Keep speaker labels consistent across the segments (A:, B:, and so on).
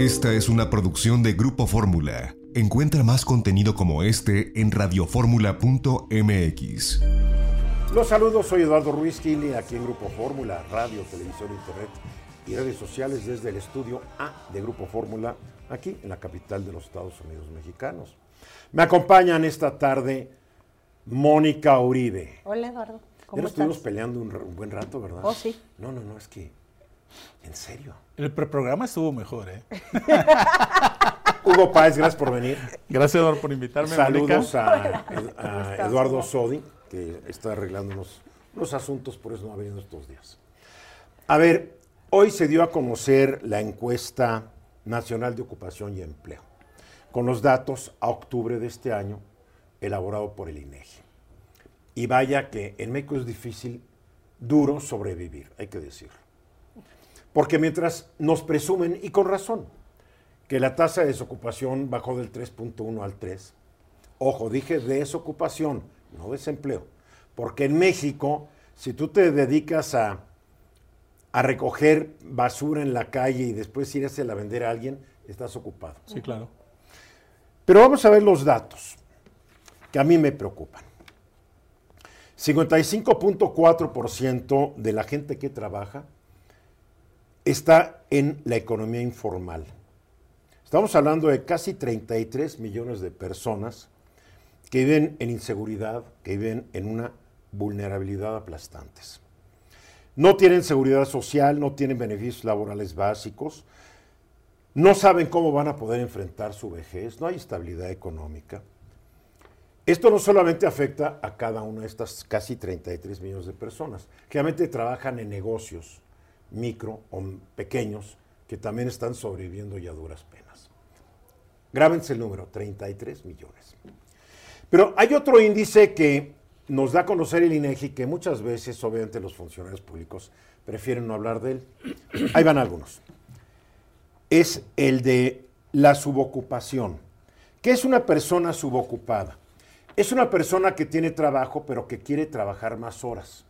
A: Esta es una producción de Grupo Fórmula. Encuentra más contenido como este en radioformula.mx.
B: Los saludos, soy Eduardo Ruiz Gili, aquí en Grupo Fórmula, radio, televisión, internet y redes sociales desde el estudio A de Grupo Fórmula, aquí en la capital de los Estados Unidos mexicanos. Me acompañan esta tarde Mónica Uribe.
C: Hola Eduardo,
B: Ya
C: ¿cómo
B: nos
C: estás?
B: estuvimos peleando un buen rato, ¿verdad?
C: Oh, sí.
B: No, no, no, es que, en serio.
D: El preprograma estuvo mejor, ¿eh?
B: Hugo Páez, gracias por venir.
D: Gracias, Eduardo, por invitarme.
B: Saludos a, a
C: ¿Cómo estás,
B: Eduardo? Sodi, que está arreglando unos, unos asuntos, por eso no ha venido estos días. A ver, hoy se dio a conocer la encuesta nacional de ocupación y empleo, con los datos a octubre de este año, elaborado por el INEGI. Y vaya que en México es difícil, duro sobrevivir, hay que decirlo. Porque mientras nos presumen, y con razón, que la tasa de desocupación bajó del 3.1 al 3, ojo, dije desocupación, no desempleo, porque en México, si tú te dedicas a, a recoger basura en la calle y después irás a vender a alguien, estás ocupado.
D: Sí, claro.
B: Pero vamos a ver los datos que a mí me preocupan. 55.4% de la gente que trabaja está en la economía informal. Estamos hablando de casi 33 millones de personas que viven en inseguridad, que viven en una vulnerabilidad aplastantes. No tienen seguridad social, no tienen beneficios laborales básicos, no saben cómo van a poder enfrentar su vejez, no hay estabilidad económica. Esto no solamente afecta a cada una de estas casi 33 millones de personas, que realmente trabajan en negocios micro o pequeños que también están sobreviviendo ya a duras penas. Grábense el número, 33 millones. Pero hay otro índice que nos da a conocer el INEGI que muchas veces, obviamente, los funcionarios públicos prefieren no hablar de él. Ahí van algunos es el de la subocupación. ¿Qué es una persona subocupada? Es una persona que tiene trabajo pero que quiere trabajar más horas,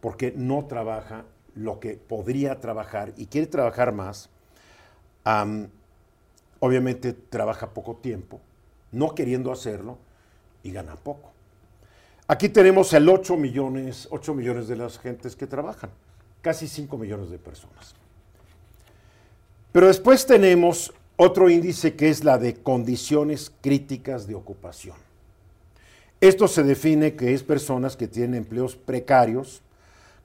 B: porque no trabaja lo que podría trabajar y quiere trabajar más. Am, obviamente trabaja poco tiempo, no queriendo hacerlo y gana poco. Aquí tenemos el 8 millones, 8 millones de las gentes que trabajan, casi 5 millones de personas. Pero después tenemos otro índice que es la de condiciones críticas de ocupación. Esto se define que es personas que tienen empleos precarios,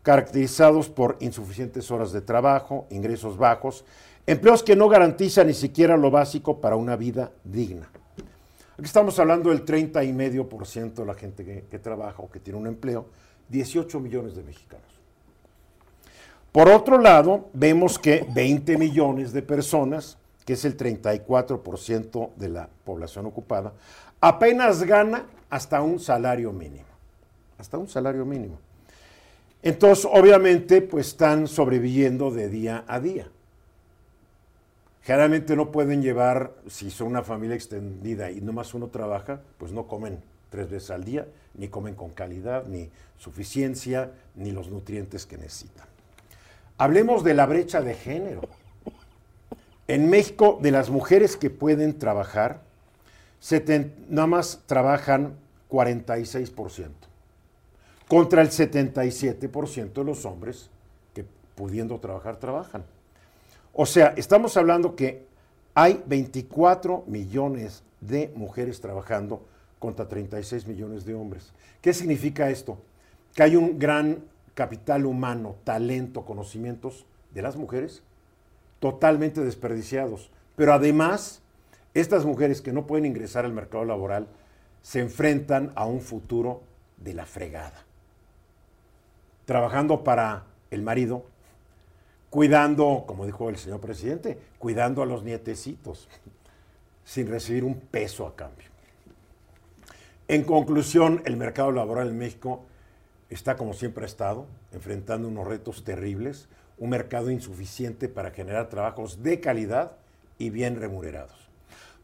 B: caracterizados por insuficientes horas de trabajo, ingresos bajos, empleos que no garantizan ni siquiera lo básico para una vida digna. Aquí estamos hablando del 30 y medio por ciento de la gente que, que trabaja o que tiene un empleo, 18 millones de mexicanos. Por otro lado, vemos que 20 millones de personas, que es el 34% de la población ocupada, apenas gana hasta un salario mínimo. Hasta un salario mínimo. Entonces, obviamente, pues están sobreviviendo de día a día. Generalmente no pueden llevar, si son una familia extendida y nomás uno trabaja, pues no comen tres veces al día, ni comen con calidad, ni suficiencia, ni los nutrientes que necesitan. Hablemos de la brecha de género. En México, de las mujeres que pueden trabajar, nada más trabajan 46%, contra el 77% de los hombres que pudiendo trabajar, trabajan. O sea, estamos hablando que hay 24 millones de mujeres trabajando contra 36 millones de hombres. ¿Qué significa esto? Que hay un gran capital humano, talento, conocimientos de las mujeres totalmente desperdiciados. Pero además, estas mujeres que no pueden ingresar al mercado laboral se enfrentan a un futuro de la fregada. Trabajando para el marido, cuidando, como dijo el señor presidente, cuidando a los nietecitos, sin recibir un peso a cambio. En conclusión, el mercado laboral en México está como siempre ha estado, enfrentando unos retos terribles, un mercado insuficiente para generar trabajos de calidad y bien remunerados.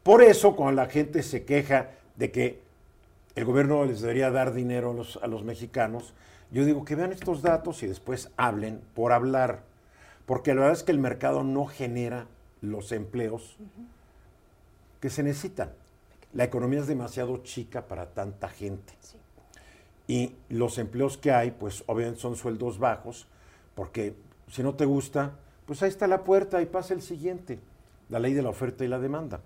B: Por eso, cuando la gente se queja de que el gobierno les debería dar dinero a los, a los mexicanos, yo digo que vean estos datos y después hablen por hablar, porque la verdad es que el mercado no genera los empleos que se necesitan. La economía es demasiado chica para tanta gente. Y los empleos que hay, pues obviamente son sueldos bajos, porque si no te gusta, pues ahí está la puerta y pasa el siguiente, la ley de la oferta y la demanda.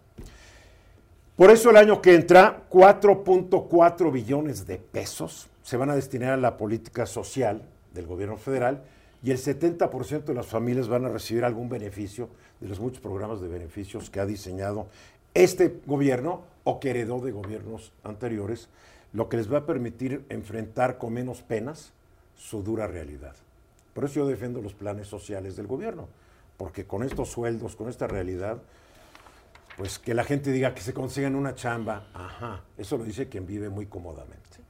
B: Por eso el año que entra, 4.4 billones de pesos se van a destinar a la política social del gobierno federal y el 70% de las familias van a recibir algún beneficio de los muchos programas de beneficios que ha diseñado este gobierno o que heredó de gobiernos anteriores, lo que les va a permitir enfrentar con menos penas su dura realidad. Por eso yo defiendo los planes sociales del gobierno, porque con estos sueldos, con esta realidad, pues que la gente diga que se consigan una chamba, ajá, eso lo dice quien vive muy cómodamente.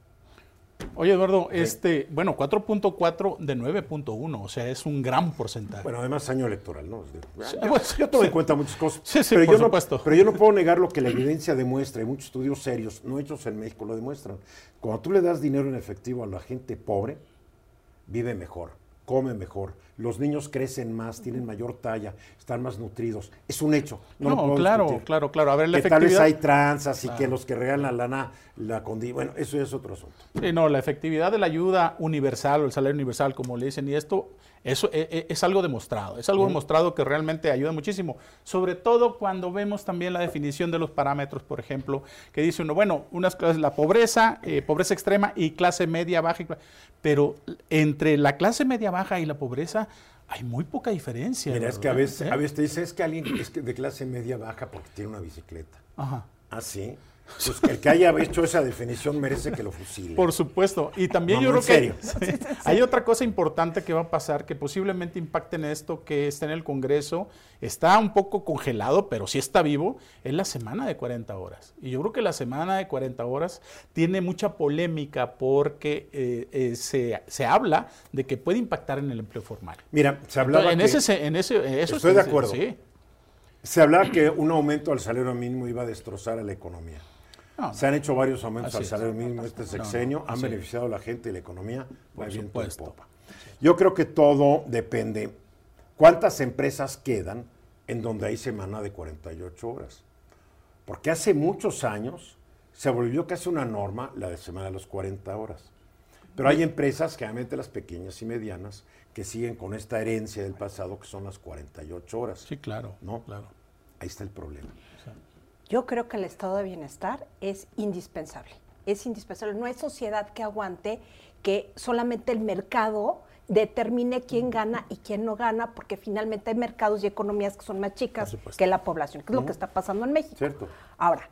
D: Oye, Eduardo, este, bueno, 4.4 de 9.1, o sea, es un gran porcentaje.
B: Bueno, además año electoral, ¿no?
D: Sí,
B: yo, tomo
D: sí.
B: en cuenta muchas cosas.
D: Sí, sí,
B: pero
D: por
B: yo no- pero yo no puedo negar lo que la evidencia demuestra, y muchos estudios serios, no hechos en México, lo demuestran. Cuando tú le das dinero en efectivo a la gente pobre, vive mejor, come mejor, los niños crecen más, tienen mayor talla, están más nutridos. Es un hecho. No,
D: claro,
B: discutir.
D: claro, claro. A ver, la
B: que tal vez
D: efectividad.
B: hay tranzas y que los que regalan la lana la condi... Bueno, eso es otro asunto.
D: Sí, no, la efectividad de la ayuda universal o el salario universal, como le dicen, y esto eso e- e- es, algo demostrado, es algo demostrado que realmente ayuda muchísimo, sobre todo cuando vemos también la definición de los parámetros, por ejemplo, que dice uno, bueno, unas clases, la pobreza, eh, pobreza extrema y clase media baja, pero entre la clase media baja y la pobreza hay muy poca diferencia.
B: Mira, es que a veces,
D: ¿Eh?
B: a veces te dice, es que alguien es que de clase media baja porque tiene una bicicleta.
D: Ajá.
B: Ah, sí. Pues el que haya hecho esa definición merece que lo fusilen.
D: Por supuesto. Y también
B: No,
D: yo
B: no,
D: creo
B: en
D: que sí. hay otra cosa importante que va a pasar que posiblemente impacte en esto que está en el Congreso. Está un poco congelado, pero sí está vivo. Es la semana de 40 horas. Y yo creo que la semana de 40 horas tiene mucha polémica porque eh, eh, se, se habla de que puede impactar en el empleo formal.
B: Mira, se hablaba
D: en,
B: que,
D: ese, se- en ese, eso
B: Estoy de acuerdo.
D: Sí.
B: se hablaba que un aumento al salario mínimo iba a destrozar a la economía.
D: No,
B: Se han hecho varios aumentos al salario mínimo este
D: no,
B: sexenio, han beneficiado a la gente y la economía,
D: Por supuesto.
B: popa. Yo creo que todo depende cuántas empresas quedan en donde hay semana de 48 horas. Porque hace muchos años se volvió casi una norma la de semana de las 40 horas. Pero hay empresas, generalmente las pequeñas y medianas, que siguen con esta herencia del pasado que son las 48 horas.
D: sí, claro.
B: ¿No?
D: claro.
B: Ahí está el problema.
C: Yo creo que el estado de bienestar es indispensable. Es indispensable. No hay sociedad que aguante que solamente el mercado determine quién gana y quién no gana, porque finalmente hay mercados y economías que son más chicas que la población, que es lo que está pasando en México.
B: Cierto.
C: Ahora,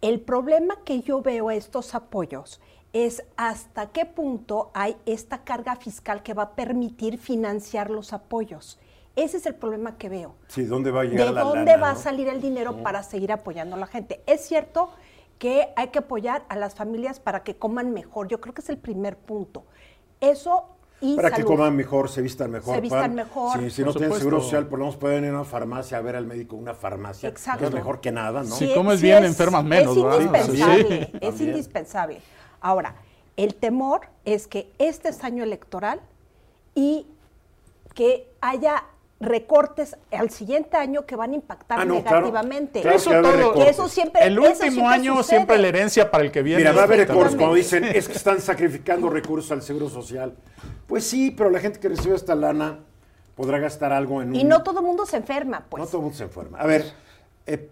C: el problema que yo veo a estos apoyos es hasta qué punto hay esta carga fiscal que va a permitir financiar los apoyos. Ese es el problema que veo.
B: Sí, ¿dónde va a llegar
C: ¿De
B: la
C: dónde
B: lana,
C: va a salir el dinero para seguir apoyando a la gente? Es cierto que hay que apoyar a las familias para que coman mejor. Yo creo que es el primer punto. Eso y
B: Para que coman mejor, se vistan mejor.
C: Se vistan mejor.
B: Si, si
D: Por
B: no tienen seguro social, por lo menos pueden ir a una farmacia a ver al médico una farmacia.
C: Exacto.
B: Que es mejor que nada, ¿no?
D: Sí. comes bien, enfermas menos,
C: Es
D: ¿verdad?
C: indispensable,
B: Sí.
C: es
B: También.
C: indispensable. Ahora, el temor es que este es año electoral y que haya recortes al siguiente año que van a impactar
B: Ah, no,
C: negativamente.
B: Claro
D: Eso todo.
C: Que eso siempre,
D: El
C: eso
D: último
C: siempre
D: año
C: sucede.
D: siempre la herencia para el que viene.
B: Mira, va a haber recortes cuando dicen, es que están sacrificando recursos al seguro social. Pues sí, pero la gente que recibe esta lana podrá gastar algo en un...
C: Y no todo el mundo se enferma, pues.
B: No todo el mundo se enferma. A ver, eh,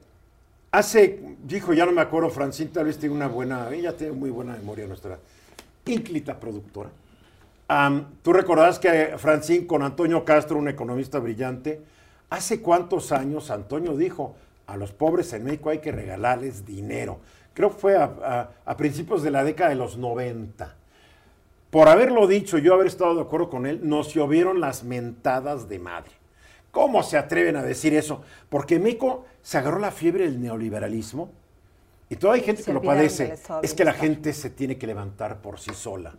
B: hace, dijo, ya no me acuerdo, Francine tal vez tiene una buena, ella tiene muy buena memoria nuestra ínclita productora. Tú recordarás que Francine con Antonio Castro, un economista brillante, hace cuántos años Antonio dijo, a los pobres en México hay que regalarles dinero. Creo que fue a, a- a principios de la década de los 90 por haberlo dicho, yo haber estado de acuerdo con él, nos llovieron las mentadas de madre. ¿Cómo se atreven a decir eso? Porque México se agarró la fiebre del neoliberalismo y todavía hay gente
C: Se
B: que lo padece. Es que la gente se tiene que levantar por sí sola.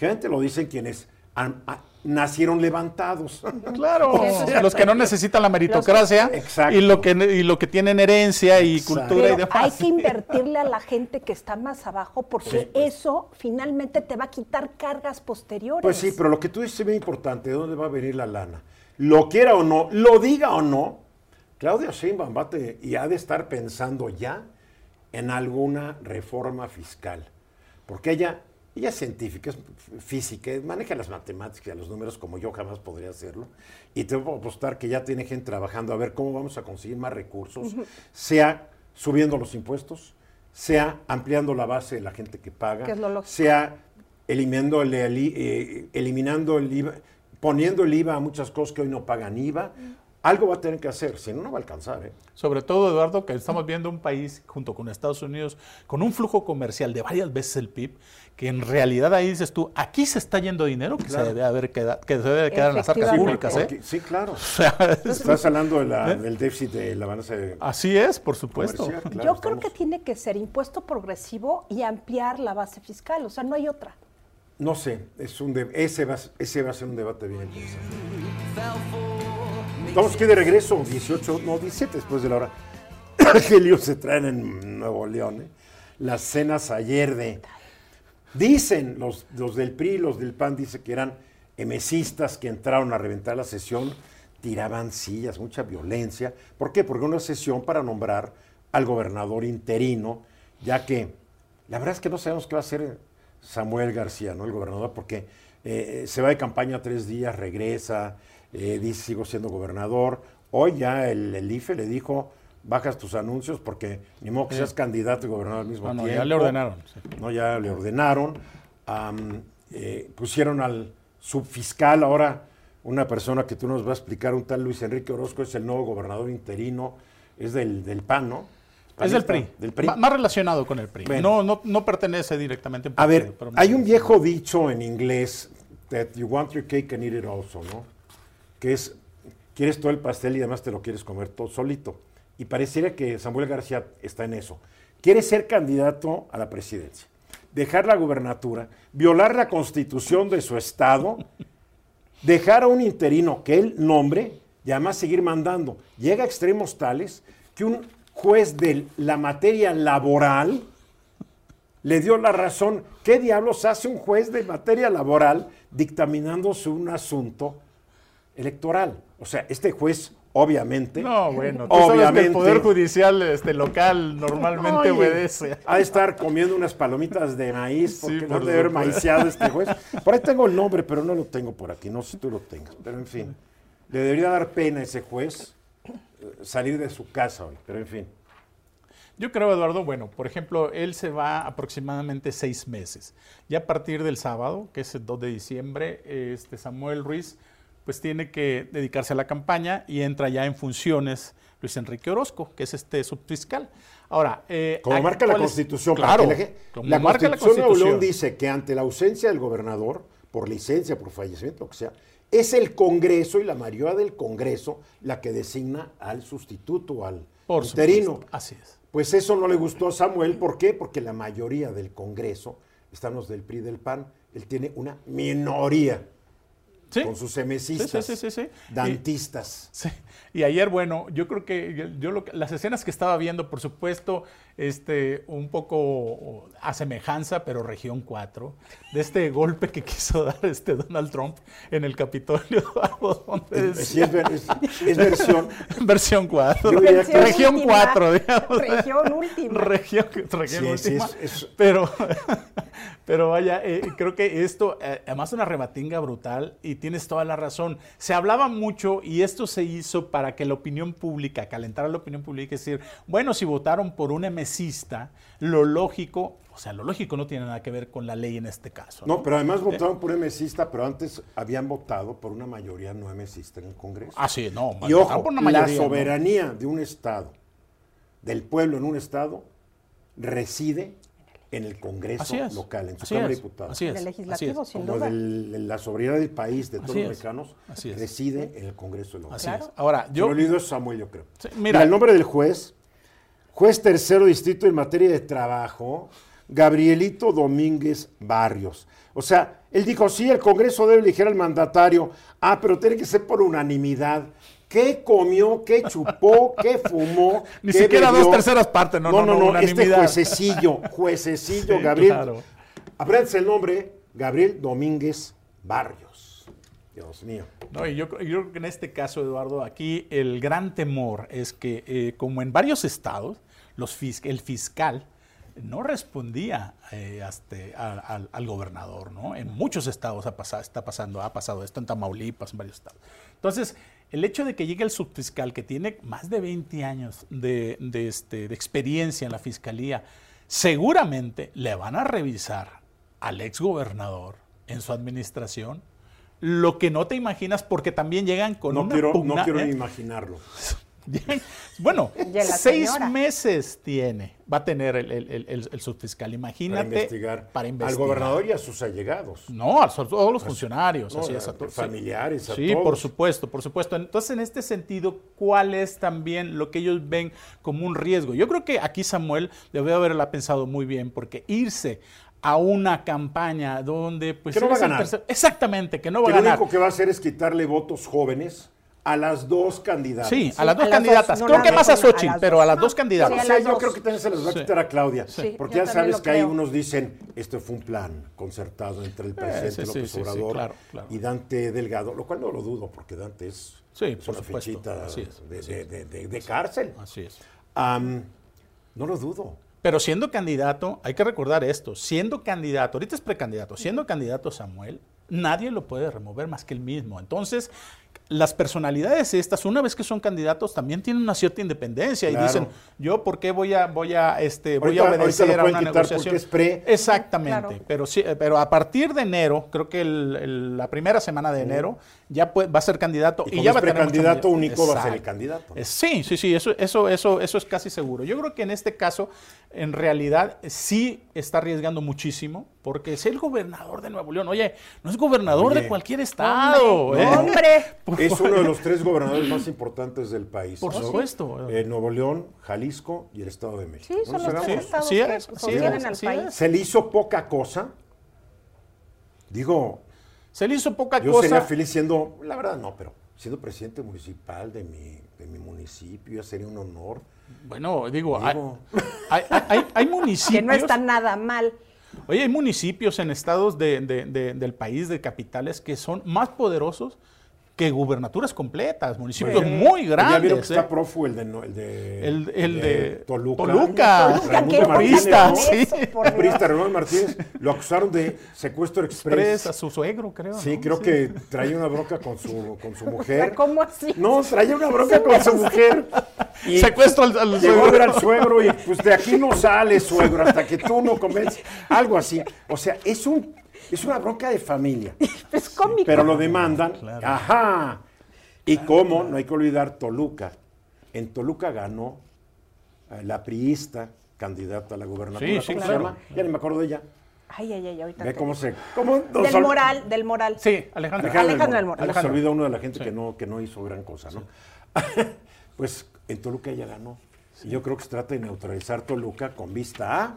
B: Generalmente lo dicen quienes han- nacieron levantados.
D: Claro, los que no necesitan la meritocracia
B: Exacto.
D: y lo que y lo que tienen herencia y
B: Exacto.
D: cultura y
C: Pero
D: demás.
C: hay que invertirle a la gente que está más abajo porque eso finalmente te va a quitar cargas posteriores.
B: Pues sí, pero lo que tú dices es muy importante, ¿de dónde va a venir la lana? Lo quiera o no, lo diga o no, Claudia Sheinbaum va y ha de estar pensando ya en alguna reforma fiscal, porque ella, ella es científica, es física, maneja las matemáticas y los números como yo jamás podría hacerlo, y te puedo apostar que ya tiene gente trabajando a ver cómo vamos a conseguir más recursos, sea subiendo los impuestos, sea ampliando la base de la gente que paga,
C: Que
B: sea eliminando el, I- eh, eliminando el IVA, poniendo el IVA a muchas cosas que hoy no pagan IVA. Algo va a tener que hacer, si no, no va a alcanzar. ¿eh?
D: Sobre todo, Eduardo, que estamos viendo un país junto con Estados Unidos con un flujo comercial de varias veces el PIB, que en realidad ahí dices tú, aquí se está yendo dinero que
B: Claro.
D: se debe haber quedado, que se debe quedar en las arcas públicas, ¿eh?
B: Porque- sí, claro.
D: O sea, es-
B: Estás hablando de la- del déficit de la balanza de
D: así es, por supuesto.
B: claro,
C: Yo creo
B: estamos-
C: que tiene que ser impuesto progresivo y ampliar la base fiscal, o sea, no hay otra.
B: No sé, es un de- ese, va, a- ese va a ser un debate bien interesante. Estamos aquí de regreso, 18, no, 17 después de la hora. Qué lío se traen en Nuevo León, ¿eh? Las cenas ayer de... Dicen los, los del PRI, los del PAN, dicen que eran emesistas que entraron a reventar la sesión, tiraban sillas, mucha violencia. ¿Por qué? Porque una sesión para nombrar al gobernador interino, ya que la verdad es que no sabemos qué va a hacer Samuel García, ¿no? El gobernador, porque eh, se va de campaña tres días, regresa, eh, dice sigo siendo gobernador. Hoy ya el, el IFE le dijo, bajas tus anuncios porque ni modo que seas candidato y gobernador al mismo
D: No, no,
B: tiempo.
D: ya le ordenaron. sí.
B: No, ya le ordenaron. Eh, pusieron al subfiscal ahora, una persona que tú nos vas a explicar, un tal Luis Enrique Orozco, es el nuevo gobernador interino, es del, del PAN, ¿no?
D: Es del PRI.
B: Del PRI.
D: Más relacionado con el PRI.
B: Bueno.
D: No, no, no pertenece directamente a un
B: A ver,
D: pero-
B: hay un viejo dicho en inglés, that you want your cake and eat it also, ¿no? Que es, quieres todo el pastel y además te lo quieres comer todo solito. Y pareciera que Samuel García está en eso. Quiere ser candidato a la presidencia, dejar la gubernatura, violar la constitución de su estado, dejar a un interino que él nombre y además seguir mandando. Llega a extremos tales que un juez de la materia laboral le dio la razón. ¿Qué diablos hace un juez de materia laboral dictaminando sobre un asunto electoral? O sea, este juez, obviamente.
D: No, bueno, tú sabes que
B: obviamente.
D: el Poder Judicial este, local normalmente
B: Oye,
D: obedece.
B: Ha de estar comiendo unas palomitas de maíz
D: Sí,
B: porque no
D: por
B: debe haber maiciado este juez. Por ahí tengo el nombre, pero no lo tengo por aquí. No sé si tú lo tengas. Pero en fin, le debería dar pena a ese juez eh, salir de su casa hoy. Pero en fin.
D: Yo creo, Eduardo, bueno, por ejemplo, él se va aproximadamente seis meses. Ya a partir del sábado, que es el 2 de diciembre, este Samuel Ruiz, pues tiene que dedicarse a la campaña y entra ya en funciones Luis Enrique Orozco, que es este subfiscal. Ahora, eh,
B: Como
D: ¿a-
B: marca la? Constitución.
D: Claro,
B: la ge-
D: como
B: la,
D: marca la
B: Constitución de León
D: Constitución.
B: dice que ante la ausencia del gobernador, por licencia, por fallecimiento, lo que sea, es el Congreso y la mayoría del Congreso la que designa al sustituto, al
D: Por
B: interino.
D: supuesto, Así es.
B: Pues eso no le gustó a Samuel. ¿Por qué? Porque la mayoría del Congreso, están los del PRI del PAN, él tiene una minoría
D: ¿Sí?
B: con sus
D: Sí,
B: emesistas,
D: sí, sí,
B: dantistas.
D: Sí, y ayer, bueno, yo creo que yo, lo las escenas que estaba viendo, por supuesto, este, un poco a semejanza, pero región 4, de este golpe que quiso dar este Donald Trump en el Capitolio, Eduardo, donde
B: sí, es ver- es- es versión.
D: versión 4,
B: Yo diría que-
D: región
C: última.
D: 4, digamos.
C: Región última.
D: Región, región
B: Sí, sí,
D: última.
B: es- es-
D: Pero, pero vaya, eh, creo que esto, eh, además una rebatinga brutal, y tienes toda la razón. Se hablaba mucho y esto se hizo para que la opinión pública, calentara la opinión pública, es decir, bueno, si votaron por un emesista, lo lógico, o sea, lo lógico no tiene nada que ver con la ley en este caso.
B: No, pero además votaron por emesista, pero antes habían votado por una mayoría no emesista en el Congreso.
D: Ah, sí, no.
B: y ojo,
D: por una
B: la
D: mayoría, ¿no?
B: soberanía de un Estado, del pueblo en un Estado, reside en el Congreso
D: Así es.
B: local, en su
D: así
B: Cámara de Diputados.
D: Así es.
C: En el legislativo, sin
B: Como
C: duda.
B: del- la soberanía del país, de todos
D: Así
B: los mexicanos, reside en el Congreso local.
D: Así
C: Claro.
D: es. Ahora,
B: Yo,
D: yo.
B: lo leído es Samuel, yo creo.
D: Sí,
B: mira.
D: mira.
B: el nombre del juez, juez tercero distrito en materia de trabajo, Gabrielito Domínguez Barrios. O sea, él dijo, sí, el Congreso debe elegir al mandatario. Ah, pero tiene que ser por unanimidad. ¿Qué comió, qué chupó, qué fumó?
D: Ni
B: qué
D: siquiera
B: bebió?
D: dos terceras partes, no,
B: no,
D: no,
B: no,
D: no,
B: este juececillo, juececillo,
D: Sí,
B: Gabriel.
D: claro.
B: Apréndanse el nombre, Gabriel Domínguez Barrios. Dios mío.
D: No, y yo, yo creo que en este caso, Eduardo, aquí el gran temor es que, eh, como en varios estados, los fis- el fiscal no respondía eh, hasta- a- al, al gobernador, ¿no? En muchos estados ha pasado, está pasando, ha pasado esto en Tamaulipas, en varios estados. Entonces, el hecho de que llegue el subfiscal que tiene más de 20 años de, de, este, de experiencia en la fiscalía, seguramente le van a revisar al exgobernador en su administración lo que no te imaginas porque también llegan con
B: No
D: una
B: quiero, no quiero
D: ¿eh?
B: ni imaginarlo.
D: Bueno, seis meses tiene, va a tener el, el- el- el- el subfiscal.
B: Para
D: Imagínate.
B: investigar,
D: para
B: al
D: investigar.
B: gobernador y a sus allegados.
D: No, a todos los funcionarios,
B: no,
D: así
B: a-
D: es, a todos.
B: familiares, a
D: Sí,
B: todos.
D: por supuesto, por supuesto. Entonces, en este sentido, ¿cuál es también lo que ellos ven como un riesgo? Yo creo que aquí Samuel debe haberla pensado muy bien, porque irse a una campaña donde pues
B: Que no va a ganar.
D: exactamente, que no va
B: Que
D: a
B: lo
D: ganar.
B: único que va a hacer es quitarle votos jóvenes a las dos candidatas.
D: Sí,
C: Sí,
D: a las dos
C: a las
D: candidatas.
C: dos, no
D: creo que más a
C: más una, a
D: Xochitl, pero a las dos
C: sí,
D: candidatas.
B: Sé,
C: las
B: yo
C: dos.
B: creo que también se las va a
D: Sí.
B: quitar a Claudia.
C: Sí,
B: porque ya sabes que hay
C: creo.
B: unos dicen, esto fue un plan concertado entre el presidente
D: sí, sí,
B: López
D: sí, sí,
B: Obrador
D: claro, claro.
B: y Dante Delgado, lo cual no lo dudo, porque Dante es,
D: Sí,
B: es
D: por
B: una
D: supuesto.
B: fichita de,
D: así
B: de-
D: es.
B: de- de- de cárcel.
D: Así es.
B: No lo dudo.
D: Pero siendo candidato, hay que recordar esto, siendo candidato, ahorita es precandidato, siendo candidato Samuel, nadie lo puede remover más que él mismo. Entonces, las personalidades estas, una vez que son candidatos, también tienen una cierta independencia y dicen, yo por qué voy a, voy a, este, voy
B: Ahorita-
D: a obedecer a una negociación.
B: porque es pre.
D: Exactamente,
C: Claro.
D: pero sí, pero a partir de enero, creo que el- el- la primera semana de enero, ya puede- va a ser candidato
B: Y
D: ya va a tener mayoría.
B: único, va a ser el candidato.
D: Sí, sí, sí, eso, eso, eso, eso es casi seguro. Yo creo que en este caso, en realidad, sí está arriesgando muchísimo, porque es el gobernador de Nuevo León. Oye, no es gobernador
B: Oye.
D: de cualquier estado.
C: Hombre,
D: ¿eh?
C: hombre.
B: Es uno de los tres gobernadores más importantes del país.
D: Por
B: ¿no?
D: supuesto.
B: Eh, Nuevo León, Jalisco y el Estado de México.
C: Sí,
B: ¿No
C: son los tres estados
D: Sí,
C: que
D: es, sí es,
C: al
D: sí
C: país.
D: es.
B: Se le hizo poca cosa. Digo,
D: Se le hizo poca
B: yo
D: cosa.
B: sería feliz siendo, la verdad no, pero siendo presidente municipal de mi, de mi municipio, ya sería un honor.
D: Bueno, digo, hay,
B: Digo.
D: hay, hay- hay- hay municipios.
C: Que no está nada mal.
D: Oye, hay municipios en estados de- de- de- del país, de capitales, que son más poderosos que gubernaturas completas, municipios muy
B: Ya vieron
D: grandes.
B: que está
D: ¿eh?
B: prófugo el de, no- el de,
D: El, el de,
B: Toluca.
D: Toluca.
C: Toluca,
B: Raimundo
C: ¿qué
B: Martínez, ¿no?
D: sí.
B: priista Ramón Martínez lo acusaron de secuestro express.
D: Express, a su suegro, creo.
B: Sí,
D: ¿no?
B: creo que traía una bronca con su, con su mujer.
C: ¿Cómo así?
B: No, traía una bronca con su mujer. Y
D: Secuestro al, al
B: llegó a
D: suegro.
B: ver al suegro y pues de aquí no sale suegro hasta que tú no convences. Algo así. O sea, es un es una bronca de familia.
C: Es cómico.
B: Pero lo demandan.
D: Claro.
B: Ajá. Y cómo, no hay que olvidar Toluca. En Toluca ganó eh, la priista candidata a la gobernatura.
D: Sí,
B: ¿Cómo
D: sí,
B: se
D: claro.
B: llama? Ya ni me acuerdo de ella.
C: Ay, ay, ay, ahorita.
B: Ve cómo se. Cómo
C: Del moral, del moral.
D: Sí, Alejandro.
C: Alejandro del Moral.
B: Algo se olvida uno de la gente
D: Sí.
B: que, no, que no hizo gran cosa, ¿no? pues en Toluca ella ganó. Yo creo que se trata de neutralizar Toluca con vista a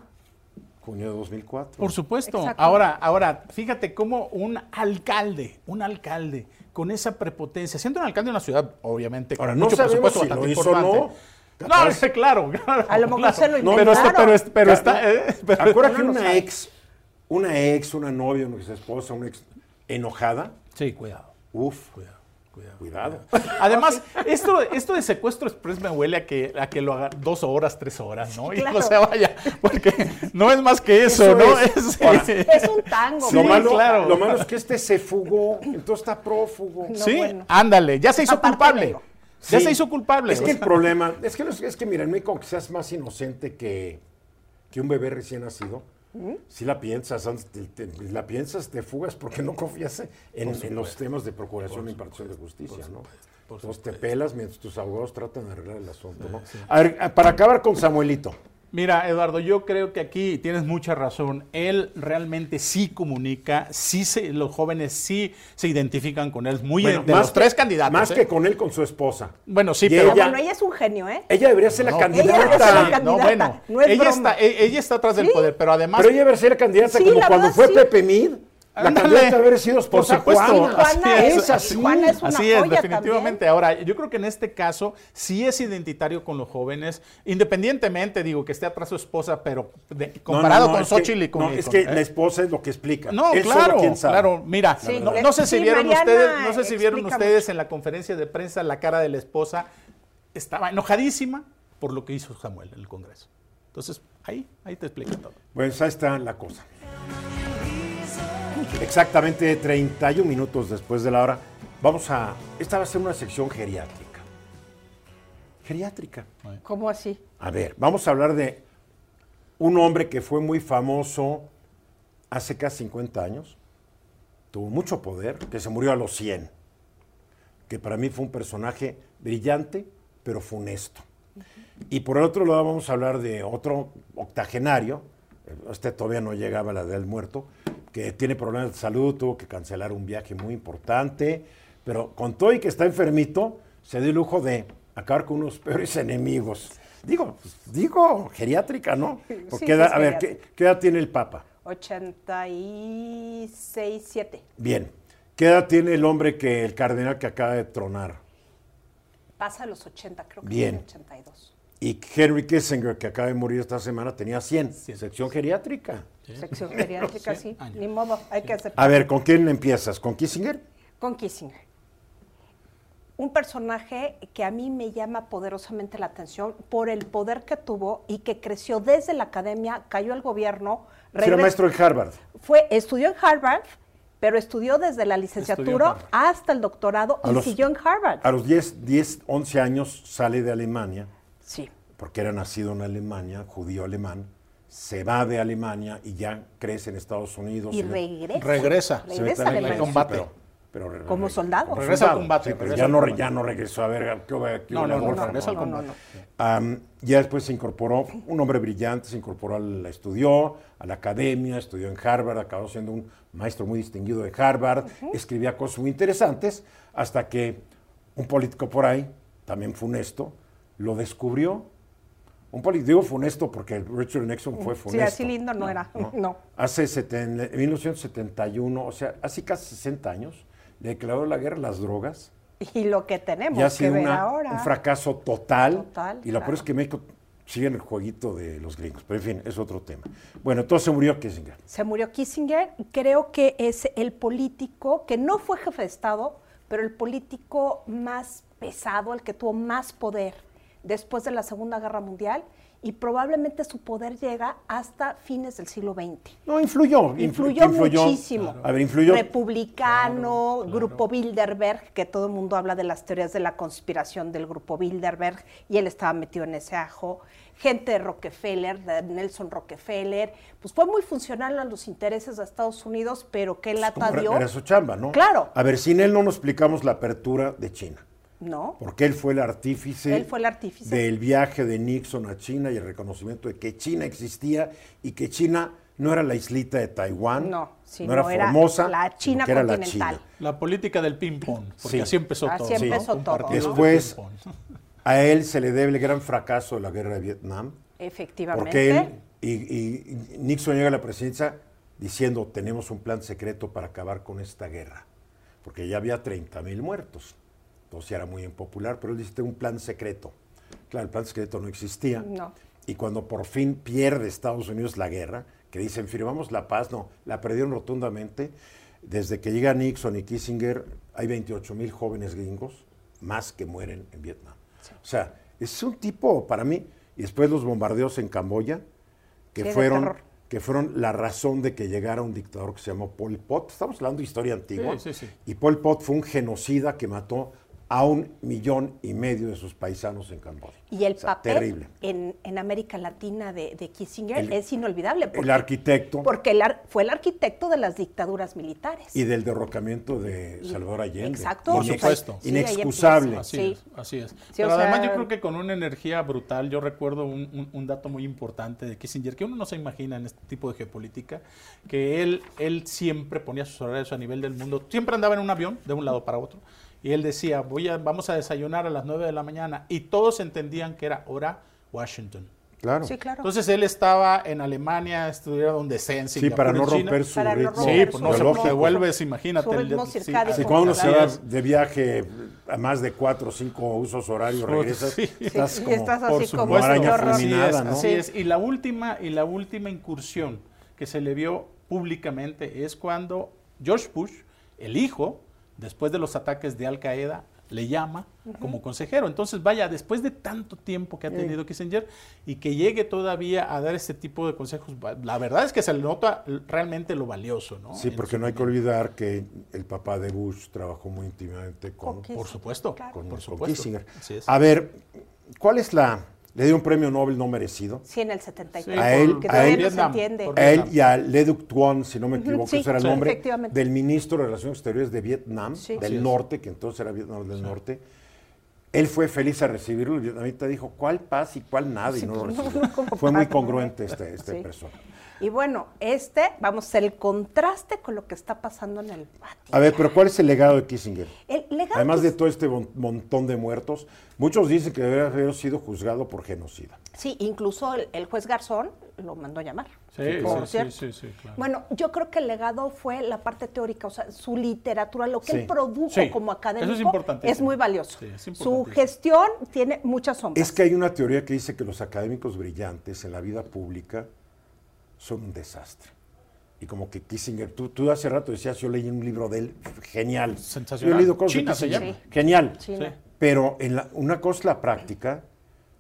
B: junio de 2004.
D: Por supuesto.
C: Exacto.
D: Ahora, ahora, fíjate cómo un alcalde, un alcalde con esa prepotencia, siendo un alcalde de una ciudad, obviamente, con
B: Ahora, no
D: mucho
B: sabemos
D: presupuesto
B: si lo
D: bastante
B: o no.
D: importante. No,
B: Capaz-
D: claro, claro.
C: A lo mejor
D: claro.
C: se lo
B: No,
D: pero, este- pero, es- pero está. eh, pero-
B: Acuérdate que una ex, una ex, una novia, una ex esposa, una ex enojada,
D: Sí, cuidado,
B: uf,
D: cuidado, cuidado.
B: cuidado.
D: Además, esto, esto de secuestro express me huele a que, a que lo haga dos horas, tres horas, ¿no? Y
C: Claro.
D: o sea, vaya, porque no es más que eso,
B: Eso
D: ¿no?
B: es.
D: Es-
B: Ahora,
C: Es un tango.
D: Sí,
B: lo, malo,
D: claro.
B: lo malo es que este se fugó, entonces está prófugo.
C: No,
D: sí,
C: bueno.
D: ándale, ya se hizo
C: Aparte
D: culpable. Ya
B: Sí.
D: se hizo culpable.
B: Es que el problema, es que, es que mira, en México, que seas más inocente que, que un bebé recién nacido, si la piensas, te- la piensas, te fugas porque no confías en, en los temas de procuración e impartición de justicia, ¿no? Entonces te pelas mientras tus abogados tratan de arreglar el asunto, ¿no? A ver, para acabar con Samuelito.
D: Mira, Eduardo, yo creo que aquí tienes mucha razón. Él realmente sí comunica, sí se, los jóvenes sí se identifican con él. Muy
B: Bueno,
D: de
B: más
D: los
B: que-
D: tres candidatos.
B: Más
D: ¿eh?
B: que con él, con su esposa.
D: Bueno, sí,
B: Y
D: pero
B: ella-
C: Bueno, ella es un genio, ¿eh?
B: Ella debería ser la
D: No,
B: candidata.
C: Ella debería ser la
D: no, bueno,
C: no es
D: ella
C: broma.
D: está, e- ella está atrás del
C: Sí.
D: poder, pero además
B: Pero ella debería ser la candidata
C: Sí,
B: como
C: la
B: cuando
C: verdad,
B: fue
C: sí.
B: Pepe Mid. La candidata haber sido
D: Por
B: esposa
D: supuesto,
B: Juana.
D: así es,
C: es-
D: así,
C: Juana es una
D: así es,
C: joya
D: definitivamente. Ahora, yo creo que en este caso sí es identitario con los jóvenes, independientemente, digo, que esté atrás su esposa, pero de-
B: No, no,
D: comparado
B: no,
D: con Xochitl y con...
B: No, es
D: con-
B: que
D: ¿eh?
B: la esposa es lo que explica.
D: No,
B: Él solo
D: claro,
B: quién sabe.
D: claro. Mira,
C: Sí,
D: no, sé si
C: sí,
D: vieron
C: Mariana
D: ustedes, no sé si vieron ustedes
C: mucho.
D: en la conferencia de prensa la cara de la esposa estaba enojadísima por lo que hizo Samuel en el Congreso. Entonces, ahí, ahí te explica todo.
B: Pues ahí está la cosa. Exactamente 31 minutos después de la hora, vamos a. Esta va a ser una sección geriátrica. Geriátrica.
C: ¿Cómo así?
B: A ver, vamos a hablar de un hombre que fue muy famoso hace casi 50 años, tuvo mucho poder, que se murió a los 100, que para mí fue un personaje brillante, pero funesto. Y por el otro lado vamos a hablar de otro octogenario, este todavía no llegaba a la del muerto, que tiene problemas de salud, tuvo que cancelar un viaje muy importante, pero con todo y que está enfermito, se dio el lujo de acabar con unos peores enemigos. Digo, pues, digo, geriátrica, ¿no? Porque
C: Sí,
B: edad- a ver,
C: geriátrica.
B: ¿qué, qué edad tiene el Papa?
C: 86, 7.
B: Bien. ¿Qué edad tiene el hombre que el cardenal que acaba de tronar?
C: Pasa a los 80, creo que
B: Bien.
C: tiene 82.
B: Y Henry Kissinger, que acaba de morir esta semana, tenía 100. Sección geriátrica.
C: Sección geriátrica, sí.
D: años.
C: Ni modo, hay que aceptar.
B: A ver, ¿con quién empiezas? ¿Con Kissinger?
C: Con Kissinger. Un personaje que a mí me llama poderosamente la atención por el poder que tuvo y que creció desde la academia, cayó al gobierno,
B: Era
C: regres-
B: maestro en Harvard.
C: fue, estudió en Harvard, pero estudió desde la licenciatura hasta el doctorado
B: A
C: y
B: los-
C: siguió en Harvard.
B: A los 10, 10, 11 años sale de Alemania,
C: Sí.
B: porque era nacido en Alemania, judío alemán, se va de Alemania y ya crece en Estados Unidos.
C: Y regresa.
D: Regresa.
B: se
C: Regresa a Alemania.
D: combate.
B: Pero, pero re-
C: Como
B: re-
C: soldado.
B: como
D: Regresa al
B: soldado.
D: combate,
B: Sí, pero ya
D: al
B: no,
D: combate.
B: ya no regresó a ver qué hubo- qué
D: No, no, no, regresa al combate.
B: Ya después se incorporó, un hombre brillante, se incorporó, al, estudió a la academia, estudió en Harvard, acabó siendo un maestro muy distinguido de Harvard, escribía cosas muy interesantes, hasta que un político por ahí, también funesto, lo descubrió. Un político, digo funesto porque Richard Nixon fue funesto.
C: Sí, así lindo no era. No.
B: Hace seten- en 1971, o sea, hace casi 60 años, le declaró la guerra a las drogas
C: Y lo que tenemos
B: y ha
C: que
B: sido
C: ver
B: una-
C: ahora.
B: un fracaso total.
C: Total,
B: y lo peor
C: claro.
B: es que México sigue en el jueguito de los gringos. Pero en fin, es otro tema. Bueno, entonces se murió Kissinger.
C: Se murió Kissinger. Creo que es el político que no fue jefe de Estado, pero el político más pesado, el que tuvo más poder después de la Segunda Guerra Mundial. Y probablemente su poder llega hasta fines del siglo XX.
B: No, influyó. influ-
C: Influyó,
B: influyó.
C: muchísimo.
B: A ver, influyó.
C: Republicano, Grupo Bilderberg, que todo el mundo habla de las teorías de la conspiración del Grupo Bilderberg, y él estaba metido en ese ajo. Gente de Rockefeller, de Nelson Rockefeller, pues fue muy funcional a los intereses de Estados Unidos, pero qué lata
B: Como era-
C: dio.
B: Era su chamba, ¿no?
C: Claro.
B: A ver, sin él no nos explicamos la apertura de China.
C: No,
B: Porque él fue el artífice,
C: Él fue el artífice.
B: del viaje de Nixon a China y el reconocimiento de que China existía y que China no era la islita de Taiwán,
C: No,
B: no,
C: sino
B: era
C: era
B: Formosa,
C: la
B: sino
C: China
B: que era la
C: continental.
B: China.
D: La política del ping-pong, porque
B: Sí.
D: así empezó
C: Así
D: todo. ¿no?
C: empezó todo,
B: Después. A él se le debe el gran fracaso de la guerra de Vietnam,
C: efectivamente.
B: porque él y, y Nixon llega a la presidencia diciendo tenemos un plan secreto para acabar con esta guerra, porque ya había 30 mil muertos, entonces era muy impopular, pero él dice "Tengo un plan secreto. Claro, el plan secreto no existía.
C: No.
B: Y cuando por fin pierde Estados Unidos la guerra, que dicen firmamos la paz, no, la perdieron rotundamente. Desde que llega Nixon y Kissinger, hay 28 mil jóvenes gringos más que mueren en Vietnam. O sea, es un tipo, para mí, y después los bombardeos en Camboya, que
C: Sí,
B: fueron que fueron la razón de que llegara un dictador que se llamó Pol Pot. Estamos hablando de historia antigua.
D: Sí, sí, sí.
B: Y Pol Pot fue un genocida que mató a un millón y medio de sus paisanos en Camboya.
C: Y el
B: O sea,
C: papel
B: terrible.
C: en, en América Latina de, de Kissinger
B: El-
C: es inolvidable.
B: el arquitecto.
C: Porque el ar- fue el arquitecto de las dictaduras militares.
B: Y del derrocamiento de Salvador Allende.
C: Exacto.
D: Por supuesto.
C: Sí,
B: Inexcusable.
D: Así
C: Sí.
D: es, así es.
C: Sí,
D: Pero además
C: sea-
D: yo creo que con una energía brutal, yo recuerdo un, un- un dato muy importante de Kissinger, que uno no se imagina en este tipo de geopolítica, que él, él siempre ponía sus horarios a nivel del mundo, siempre andaba en un avión de un lado para otro, y él decía, voy a, vamos a desayunar a las 9 de la mañana, y todos entendían que era hora Washington.
B: Claro.
C: Sí, claro.
D: Entonces él estaba en Alemania, estudiaba donde sea, en
B: Sí, para no
D: China.
B: romper su
C: Para
B: ritmo.
D: Sí, pues no se te vuelves, imagínate.
C: Su ritmo
D: sí,
B: cuando uno se va de viaje a más de cuatro o cinco usos horarios, regresas,
D: sí.
B: estás
C: Sí, y estás
D: Por
C: así como
B: araña fulminada,
D: es,
B: ¿no?
D: así es. Y la última, y la última incursión que se le vio públicamente es cuando George Bush, el hijo, después de los ataques de Al Qaeda, le llama como consejero. Entonces, vaya, después de tanto tiempo que ha tenido Kissinger y que llegue todavía a dar este tipo de consejos, la verdad es que se le nota realmente lo valioso, ¿no?
B: Sí,
D: En
B: porque no hay que olvidar que el papá de Bush trabajó muy íntimamente con,
C: Con Kissinger.
D: Por supuesto,
C: Claro.
B: con,
D: por
B: con
D: supuesto.
B: Kissinger.
D: Así es.
B: A ver, ¿cuál es la... Le dio un premio Nobel no merecido?
C: Sí, en el 73.
D: Sí,
B: A él-
C: que
B: a él-
C: no se entiende.
B: A él y a Le Duc Thuan, si no me equivoco,
C: sí,
B: ese era el
C: sí,
B: nombre
C: efectivamente.
B: del ministro de Relaciones Exteriores de Vietnam,
C: Sí.
B: del
D: Así es.
B: norte, que entonces era Vietnam del norte. Él fue feliz a recibirlo. El vietnamita dijo, ¿cuál paz y cuál nada? Y no lo
C: pues,
B: recibió. Fue muy congruente este, este
C: Sí.
B: persona.
C: Y bueno, este, vamos, el contraste con lo que está pasando en el Vaticano.
B: A ver, pero ¿cuál es el legado de Kissinger?
C: El legado
B: Además de todo este mon- montón de muertos, muchos dicen que debería haber sido juzgado por genocida.
C: Sí, incluso el, el juez Garzón lo mandó llamar.
D: Sí,
C: por
D: sí, sí,
C: cierto.
D: sí, sí, claro.
C: Bueno, yo creo que el legado fue la parte teórica, o sea, su literatura, lo que
B: Sí.
C: él produjo
D: Sí,
C: como académico
D: eso es importantísimo.
C: es muy valioso.
D: Sí, es
C: su gestión tiene muchas sombras.
B: Es que hay una teoría que dice que los académicos brillantes en la vida pública son un desastre. Y como que Kissinger, tú, tú hace rato decías, yo leí un libro de él, genial.
D: Sensacional.
B: Yo he leído cosas de
D: China se
B: Kissinger,
C: llama.
B: Genial.
C: Sí,
D: Sí.
C: no.
B: Pero en la- una cosa es la práctica,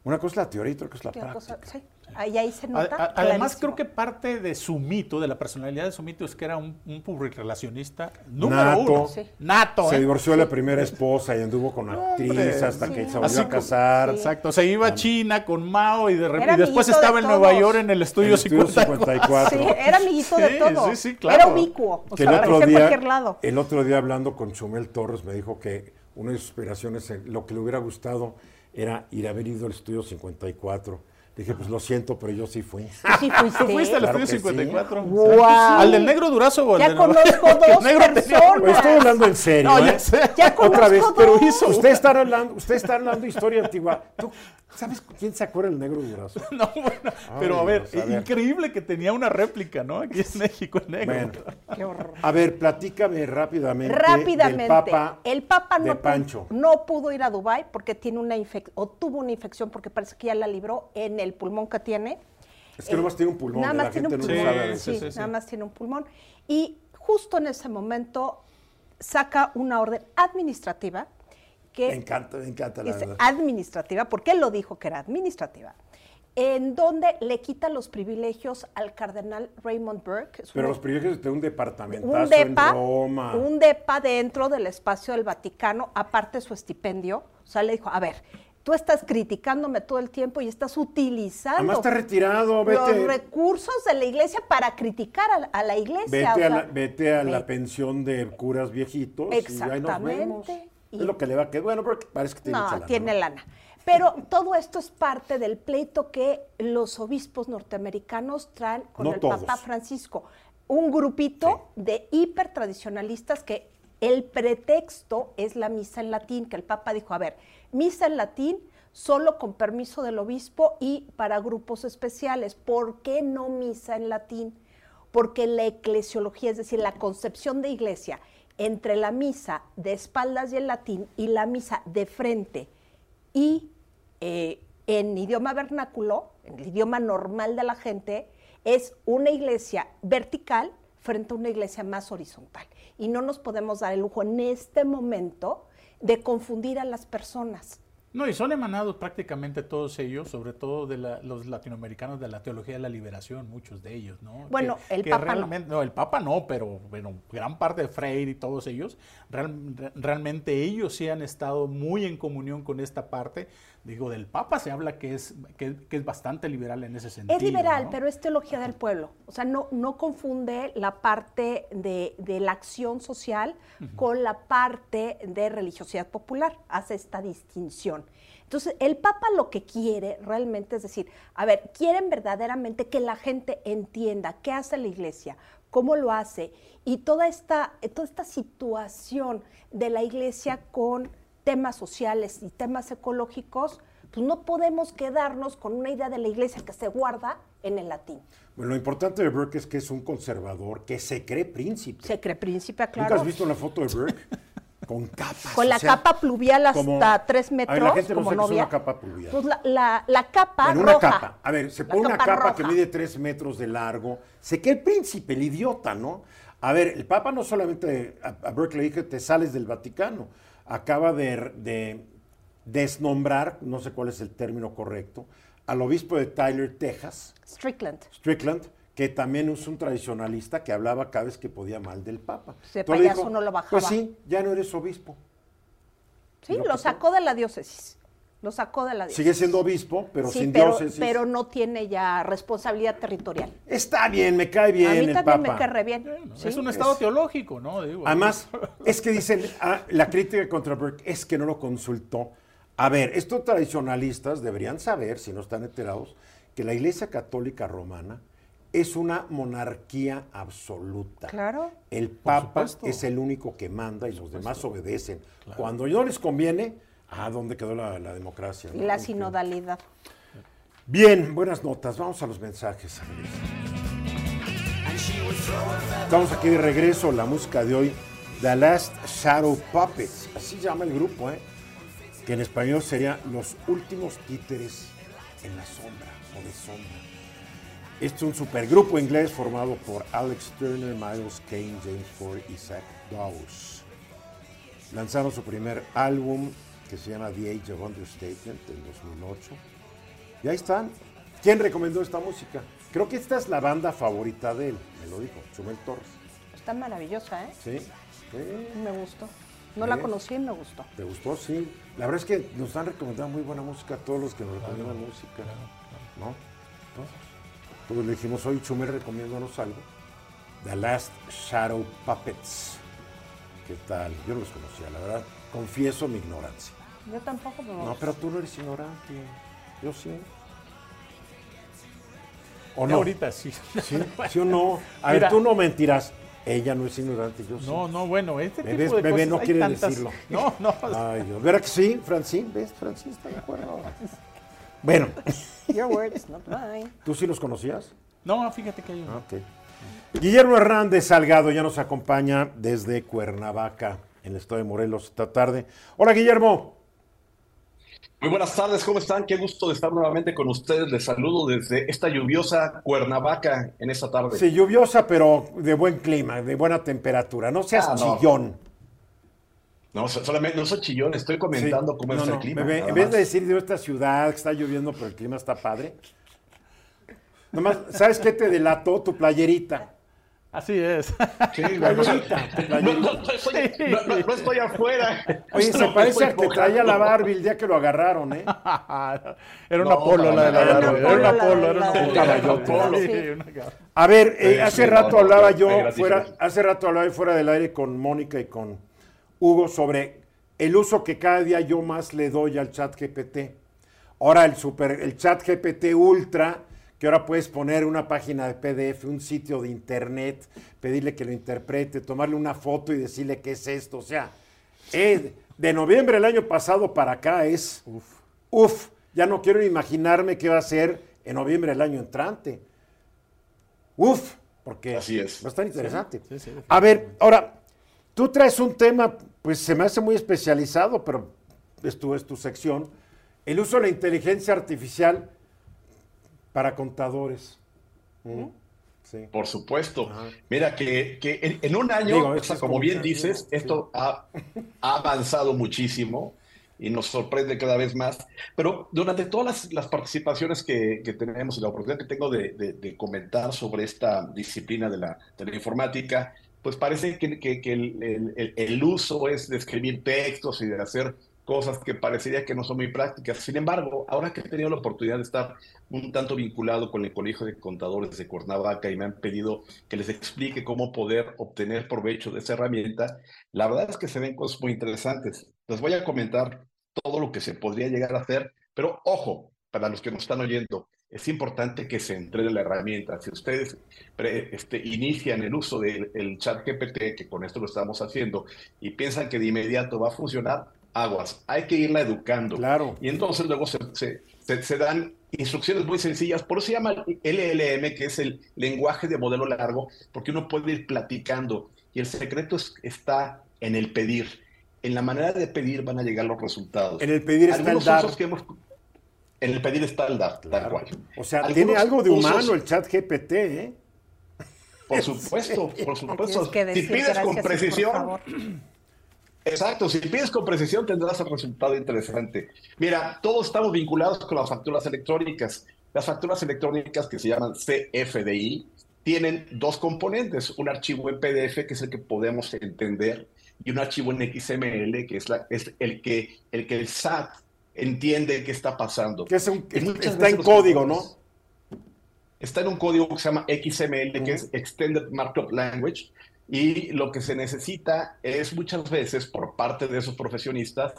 B: una cosa es la teoría y otra cosa es la práctica.
C: cosa, sí. Ahí, ahí se nota.
D: a- además, creo que parte de su mito, de la personalidad de su mito, es que era un, un publirelacionista número
B: Nato.
D: uno.
C: Sí.
D: Nato.
B: Se
D: ¿eh?
B: divorció de la primera esposa y anduvo con actrices hasta
C: sí.
B: que se
C: Así
B: volvió a casar.
D: Exacto. Se iba a China con Mao y, de y después
C: de
D: estaba en Nueva. York en el estudio
B: el estudio
D: 54.
B: 54.
C: Sí, era amiguito de
D: Sí,
C: todo.
D: sí, sí, claro.
C: Era ubicuo. O
B: que
C: sea,
B: el otro día,
C: cualquier lado.
B: el otro día hablando con Chumel Torres me dijo que una de sus aspiraciones, eh, lo que le hubiera gustado era ir a haber ido al estudio 54. Dije, pues lo siento, pero yo sí fui.
C: Sí, fuiste.
D: ¿Tú fuiste al
B: Claro
D: estudio
B: que sí.
D: 54?
C: Guau.
D: ¿Al del negro durazo o al
C: Ya
D: del
C: conozco dos
D: negro tenía-
C: personas.
B: Pues estoy hablando en serio.
D: No,
B: ¿eh?
D: ya sé.
C: Ya
B: Otra
C: conozco
B: vez,
C: dos.
B: pero hizo. Usted está hablando, usted está hablando historia antigua. ¿Tú sabes quién se acuerda del negro durazo?
D: No, bueno, pero a ver,
B: Dios, a ver.
D: increíble que tenía una réplica, ¿no? Aquí en México, el negro.
B: Bueno.
C: Qué horror.
B: A ver, platícame rápidamente.
C: Rápidamente,
B: Del Papa,
C: el Papa
B: de
C: no,
B: Pancho.
C: no pudo ir a Dubái porque tiene una infección, o tuvo una infección porque parece que ya la libró en el pulmón que tiene.
B: Es que nomás tiene un pulmón.
C: Nada
B: ¿eh?
C: más
B: la
C: tiene un
B: gente
C: pulmón.
B: sabe
D: Sí,
B: veces.
C: sí,
D: sí, sí.
C: nada más tiene un pulmón. Y justo en ese momento saca una orden administrativa que
B: Me encanta, me encanta la
C: es
B: verdad.
C: administrativa, porque él lo dijo que era administrativa, en donde le quita los privilegios al cardenal Raymond Burke. es
B: Pero los privilegios de un departamentazo
C: un depa,
B: en Roma.
C: un depa dentro del espacio del Vaticano, aparte de su estipendio. O sea, le dijo, a ver, tú estás criticándome todo el tiempo y estás utilizando
B: Además está retirado,
C: los
B: vete,
C: recursos de la iglesia para criticar a la, a la iglesia.
B: vete,
C: o
B: a la, vete a la pensión de curas viejitos y ahí nos vemos.
C: Exactamente.
B: Es
C: Y-
B: lo que le va a quedar. Bueno, porque parece que tiene
C: no,
B: lana,
C: tiene lana. Pero todo esto es parte del pleito que los obispos norteamericanos traen con
B: No
C: el
B: todos.
C: Papa Francisco. Un grupito de hipertradicionalistas que el pretexto es la misa en latín, que el Papa dijo, a ver, misa en latín solo con permiso del obispo y para grupos especiales. ¿Por qué no misa en latín? Porque la eclesiología, es decir, la concepción de iglesia entre la misa de espaldas y el latín y la misa de frente y eh, en idioma vernáculo, en el idioma normal de la gente, es una iglesia vertical frente a una iglesia más horizontal. Y no nos podemos dar el lujo en este momento de confundir a las personas.
D: No, y son emanados prácticamente todos ellos, sobre todo de la- los latinoamericanos de la teología de la liberación, muchos de ellos, ¿no?
C: Bueno, el Papa no.
D: no. el Papa no, pero bueno, gran parte de Freire y todos ellos, real- re- realmente ellos sí han estado muy en comunión con esta parte. Digo, del Papa se habla que es, que, que es bastante liberal en ese sentido.
C: Es liberal,
D: ¿no?
C: pero es teología del pueblo. O sea, no, no confunde la parte de, de la acción social con la parte de religiosidad popular. Hace esta distinción. Entonces, el Papa lo que quiere realmente es decir, a ver, quieren verdaderamente que la gente entienda qué hace la iglesia, cómo lo hace y toda esta, toda esta situación de la iglesia con temas sociales y temas ecológicos pues no podemos quedarnos con una idea de la iglesia que se guarda en el latín.
B: Bueno, lo importante de Burke es que es un conservador que se cree príncipe.
C: Se cree príncipe, claro.
B: ¿Nunca has visto una foto de Burke? Con capas.
C: Con la
B: o sea,
C: capa pluvial hasta
B: como-
C: tres
B: A ver,
C: metros,
B: la gente no
C: como
B: sabe qué es una capa pluvial.
C: Pues la, la- la capa
B: Bueno, una capa. A ver, se
C: La
B: pone una
C: capa
B: que mide tres metros de largo. Se cree el príncipe, el idiota, ¿no? A ver, el Papa no solamente a, a Burke le dijo te sales del Vaticano. Acaba de, de desnombrar, no sé cuál es el término correcto, al obispo de Tyler, Texas,
C: Strickland.
B: Strickland, que también es un tradicionalista que hablaba cada vez que podía mal del Papa.
C: Ese
B: Entonces
C: payaso no lo bajaba.
B: Pues sí, ya no eres obispo.
C: Sí,
B: lo
C: sacó de la diócesis. Lo sacó de la diócesis.
B: Sigue siendo obispo, pero
C: Sí,
B: sin
C: pero,
B: diócesis.
C: pero no tiene ya responsabilidad territorial.
B: Está bien, me cae bien
C: a mí
B: el
C: también
B: Papa.
C: me cae re bien.
D: Bueno,
C: Sí.
D: Es un estado teológico, ¿no? Digo,
B: Además, es que dicen, ah, la crítica contra Burke es que no lo consultó. A ver, estos tradicionalistas deberían saber, si no están enterados, que la Iglesia Católica Romana es una monarquía absoluta.
C: Claro.
B: El Papa es el único que manda y los demás obedecen. Cuando no les conviene, ah, ¿dónde quedó la, la democracia?
C: Y la sinodalidad.
B: Bien, buenas notas. Vamos a los mensajes. Estamos aquí de regreso. La música de hoy, The Last Shadow Puppets. Así llama el grupo, ¿eh? Que en español sería Los últimos títeres en la sombra o de sombra. Este es un supergrupo inglés formado por Alex Turner, Miles Kane, James Ford y Zach Dawes. Lanzaron su primer álbum que se llama The Age of Understatement en 2008. Y ahí están. ¿Quién recomendó esta música? Creo que esta es la banda favorita de él, me lo dijo, Chumel Torres.
C: Está maravillosa, ¿eh?
B: ¿Sí? Sí.
C: Me gustó. No la conocí y me gustó.
B: ¿Te gustó? Sí. La verdad es que nos han recomendado muy buena música a todos los que nos recomiendan música. ¿No? Todos. Todos le dijimos, hoy Chumel, recomiéndanos algo. The Last Shadow Puppets. ¿Qué tal? Yo no los conocía, la verdad. Confieso mi ignorancia.
C: Yo tampoco me
B: No, pero tú no eres ignorante. Yo sí. ¿O
D: no. ahorita sí.
B: ¿Sí? ¿Sí o no? A
D: Mira.
B: ver, tú no mentirás. Ella no es ignorante, yo sí.
D: No, no, bueno, este
B: Bebé,
D: tipo de
B: bebé
D: cosas
B: no quiere
D: tantas-
B: decirlo.
D: No, no.
B: Ay, Dios. ¿Verdad que sí, Francine? ¿Ves? Francine está de acuerdo. Bueno,
C: Your words, not mine.
B: ¿tú sí los conocías?
D: No, fíjate que hay un-
B: Ah, Ok. Guillermo Hernández Salgado ya nos acompaña desde Cuernavaca, en el estado de Morelos, esta tarde. Hola, Guillermo.
E: Muy buenas tardes, ¿cómo están? Qué gusto de estar nuevamente con ustedes. Les saludo desde esta lluviosa Cuernavaca en esta tarde.
B: Sí, lluviosa, pero de buen clima, de buena temperatura. No seas
E: Ah, no.
B: chillón.
E: No, so- solamente no soy chillón, estoy comentando
B: Sí.
E: cómo
B: No,
E: es el clima.
B: bebé, en vez de decir de esta ciudad que está lloviendo, pero el clima está padre. Nomás, ¿sabes qué te delató tu playerita?
D: Así es.
E: Sí, no, no,
B: Playerita,
E: no, no, no estoy, no, no, no estoy afuera.
B: Oye, se parece al que traía la. Barbie el día que lo agarraron, ¿eh?
D: era una
E: No,
D: polo la de la. Barbie. Era una polo, era
C: la la
B: caballote. A ver, eh, hace rato hablaba yo fuera, hace rato hablaba fuera del aire con Mónica y con Hugo sobre el uso que cada día yo más le doy al chat GPT. Ahora el super, el chat GPT Ultra, que ahora puedes poner una página de PDF, un sitio de internet, pedirle que lo interprete, tomarle una foto y decirle qué es esto. O sea, eh, de noviembre del año pasado para acá es uf, ya no quiero imaginarme qué va a ser en noviembre del año entrante. Uf, porque
E: Así es.
B: va a estar interesante.
D: sí, sí,
B: a ver, ahora, tú traes un tema, pues se me hace muy especializado, pero es tu, es tu sección, el uso de la inteligencia artificial para contadores. Mm, Sí.
E: Por supuesto. Mira, que, que en, en un año,
B: Digo,
E: o
B: eso
E: sea,
B: es
E: como bien dices,
B: sí.
E: esto ha, ha avanzado muchísimo y nos sorprende cada vez más. Pero durante todas las, las participaciones que, que tenemos y la oportunidad que tengo de, de- de comentar sobre esta disciplina de la, de la informática, pues parece que, que- que el, el- el- el uso es de escribir textos y de hacer cosas que parecería que no son muy prácticas. Sin embargo, ahora que he tenido la oportunidad de estar un tanto vinculado con el Colegio de Contadores de Cuernavaca y me han pedido que les explique cómo poder obtener provecho de esa herramienta, la verdad es que se ven cosas muy interesantes. Les voy a comentar todo lo que se podría llegar a hacer, pero ojo, para los que nos están oyendo, es importante que se entrene la herramienta. Si ustedes pre- este, inician el uso del el chat GPT, que con esto lo estamos haciendo, y piensan que de inmediato va a funcionar, aguas, hay que irla educando.
B: Claro.
E: Y entonces luego se, se, dan instrucciones muy sencillas, por eso se llama LLM, que es el lenguaje de modelo largo, porque uno puede ir platicando. Y el secreto está en el pedir. En la manera de pedir van a llegar los resultados.
B: En el pedir está el dar.
E: en el pedir está el dar, tal cual.
B: O sea, tiene algo de humano el chat GPT, ¿eh?
E: Por supuesto, por supuesto. si pides con precisión, Exacto, si pides con precisión tendrás el resultado interesante. Mira, todos estamos vinculados con las facturas electrónicas. Las facturas electrónicas que se llaman CFDI tienen dos componentes, un archivo en PDF que es el que podemos entender y un archivo en XML que es, la, es el, que, el que el SAT entiende qué está pasando.
B: Que es un, está en código, ¿no?
E: Está en un código que se llama XML, que es Extended Markup Language, y lo que se necesita es muchas veces por parte de esos profesionistas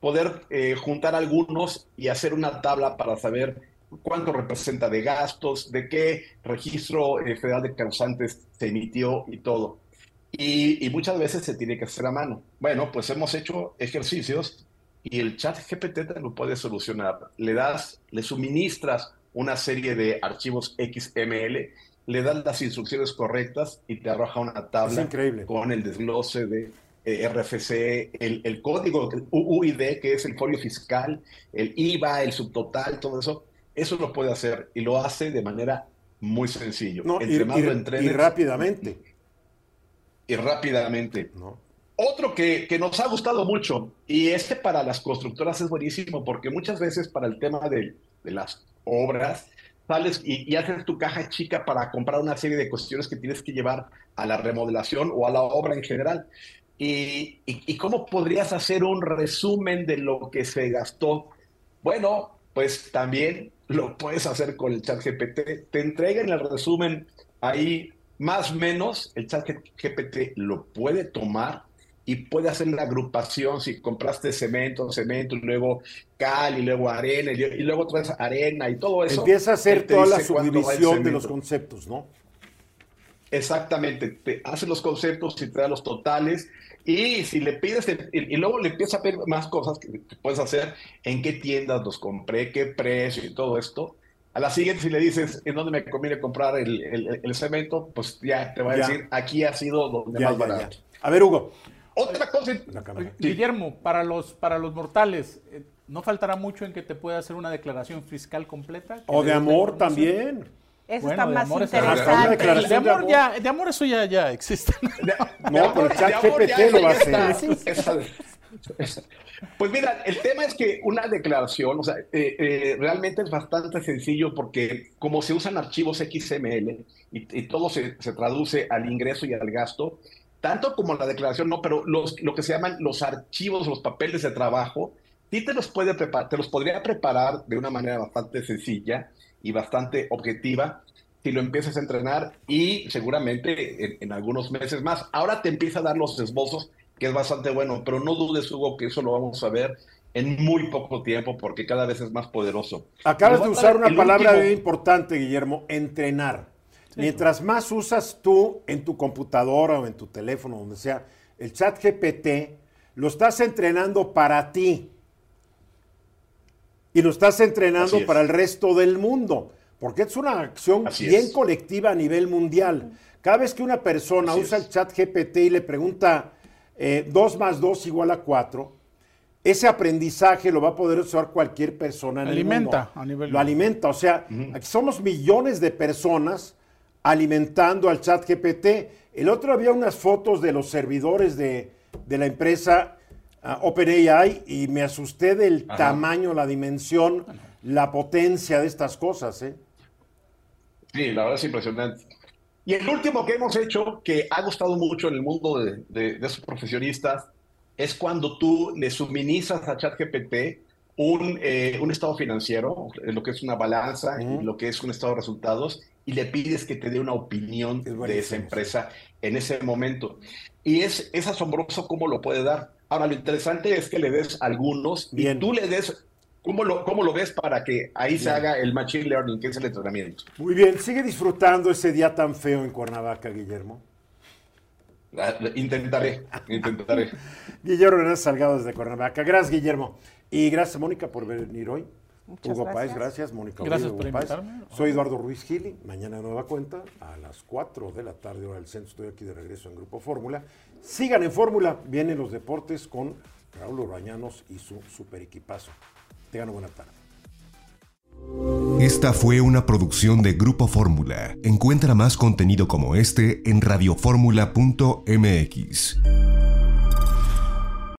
E: poder eh, juntar algunos y hacer una tabla para saber cuánto representa de gastos, de qué registro eh, federal de causantes se emitió y todo. Y, muchas veces se tiene que hacer a mano. Bueno, pues hemos hecho ejercicios y el chat GPT te lo puede solucionar. Le das, le suministras una serie de archivos XML le dan las instrucciones correctas y te arroja una tabla con el desglose de eh, RFC, el, el, código UID, que es el folio fiscal, el IVA, el subtotal, todo eso. Eso lo puede hacer y lo hace de manera muy sencillo.
B: No, y, rápidamente.
E: Y rápidamente. Otro que, que, nos ha gustado mucho, y este para las constructoras es buenísimo, porque muchas veces para el tema de, de las obras, sales y, haces tu caja chica para comprar una serie de cuestiones que tienes que llevar a la remodelación o a la obra en general. Y, y, cómo podrías hacer un resumen de lo que se gastó? Bueno, pues también lo puedes hacer con el chat GPT. Te entregan el resumen ahí más o menos, el chat GPT lo puede tomar y puede hacer la agrupación si compraste cemento, cemento, y luego cal y luego arena y, luego traes arena y todo eso.
B: Empieza a hacer toda la subdivisión de los conceptos, ¿no?
E: Exactamente, te hace los conceptos y te da los totales y si le pides, y, luego le empieza a pedir más cosas que puedes hacer, en qué tiendas los compré, qué precio y todo esto. A la siguiente, si le dices en dónde me conviene comprar el, cemento, pues ya te va a decir, aquí ha sido donde más barato.
B: A ver, Hugo,
E: otra cosa.
D: Guillermo, para los, para los mortales, eh, ¿no faltará mucho en que te pueda hacer una declaración fiscal completa?
B: O de amor también.
C: Eso está más interesante.
D: De, amor, ya, de amor eso ya, ya existe.
B: no, pero el chat GPT lo va a hacer.
E: Pues mira, el tema es que una declaración, o sea, eh, eh, realmente es bastante sencillo porque como se usan archivos XML y, todo se, se, traduce al ingreso y al gasto, tanto como la declaración, no, pero los, lo que se llaman los archivos, los papeles de trabajo, sí te los, puede preparar, te los podría preparar de una manera bastante sencilla y bastante objetiva si lo empiezas a entrenar y seguramente en, algunos meses más. Ahora te empieza a dar los esbozos, que es bastante bueno, pero no dudes, Hugo, que eso lo vamos a ver en muy poco tiempo porque cada vez es más poderoso.
B: Acabas de usar una palabra importante, Guillermo, entrenar. Mientras más usas tú en tu computadora o en tu teléfono, donde sea, el chat GPT, lo estás entrenando para ti. Y lo estás entrenando para el resto del mundo. Porque es una acción bien colectiva a nivel mundial. Cada vez que una persona usa el chat GPT y le pregunta 2 eh, más 2 igual a 4, ese aprendizaje lo va a poder usar cualquier persona en
D: alimenta,
B: el mundo. lo alimenta. O sea, aquí somos millones de personas alimentando al chat GPT. El otro había unas fotos de los servidores de, la empresa uh, OpenAI y me asusté del tamaño, la dimensión, la potencia de estas cosas. ¿eh?
E: Sí, la verdad es impresionante. Y el último que hemos hecho, que ha gustado mucho en el mundo de, de, esos profesionistas, es cuando tú le suministras a ChatGPT un, eh, un estado financiero, lo que es una balanza, lo que es un estado de resultados, y le pides que te dé una opinión de esa empresa en ese momento. Y es, es asombroso cómo lo puede dar. Ahora, lo interesante es que le des algunos y tú le des ¿Cómo lo, ¿Cómo lo, ves para que ahí se haga el machine learning, que es el entrenamiento?
B: Muy bien, sigue disfrutando ese día tan feo en Cuernavaca, Guillermo.
E: Ah, Intentaré, intentaré.
B: Guillermo Hernández Salgado desde Cuernavaca. Gracias, Guillermo. Y gracias, Mónica, por venir hoy.
C: Muchas
B: Hugo
C: gracias.
B: Páez, gracias. Mónica
D: Gracias
B: Oviedo,
D: por
B: Páez.
D: invitarme.
B: Soy Eduardo Ruiz Gili. Mañana nueva cuenta a las 4 de la tarde, hora del centro. Estoy aquí de regreso en Grupo Fórmula. Sigan en Fórmula. Vienen los deportes con Raúl Urbañanos y su super equipazo. Tengan una buena tarde.
A: Esta fue una producción de Grupo Fórmula. Encuentra más contenido como este en radioformula.mx.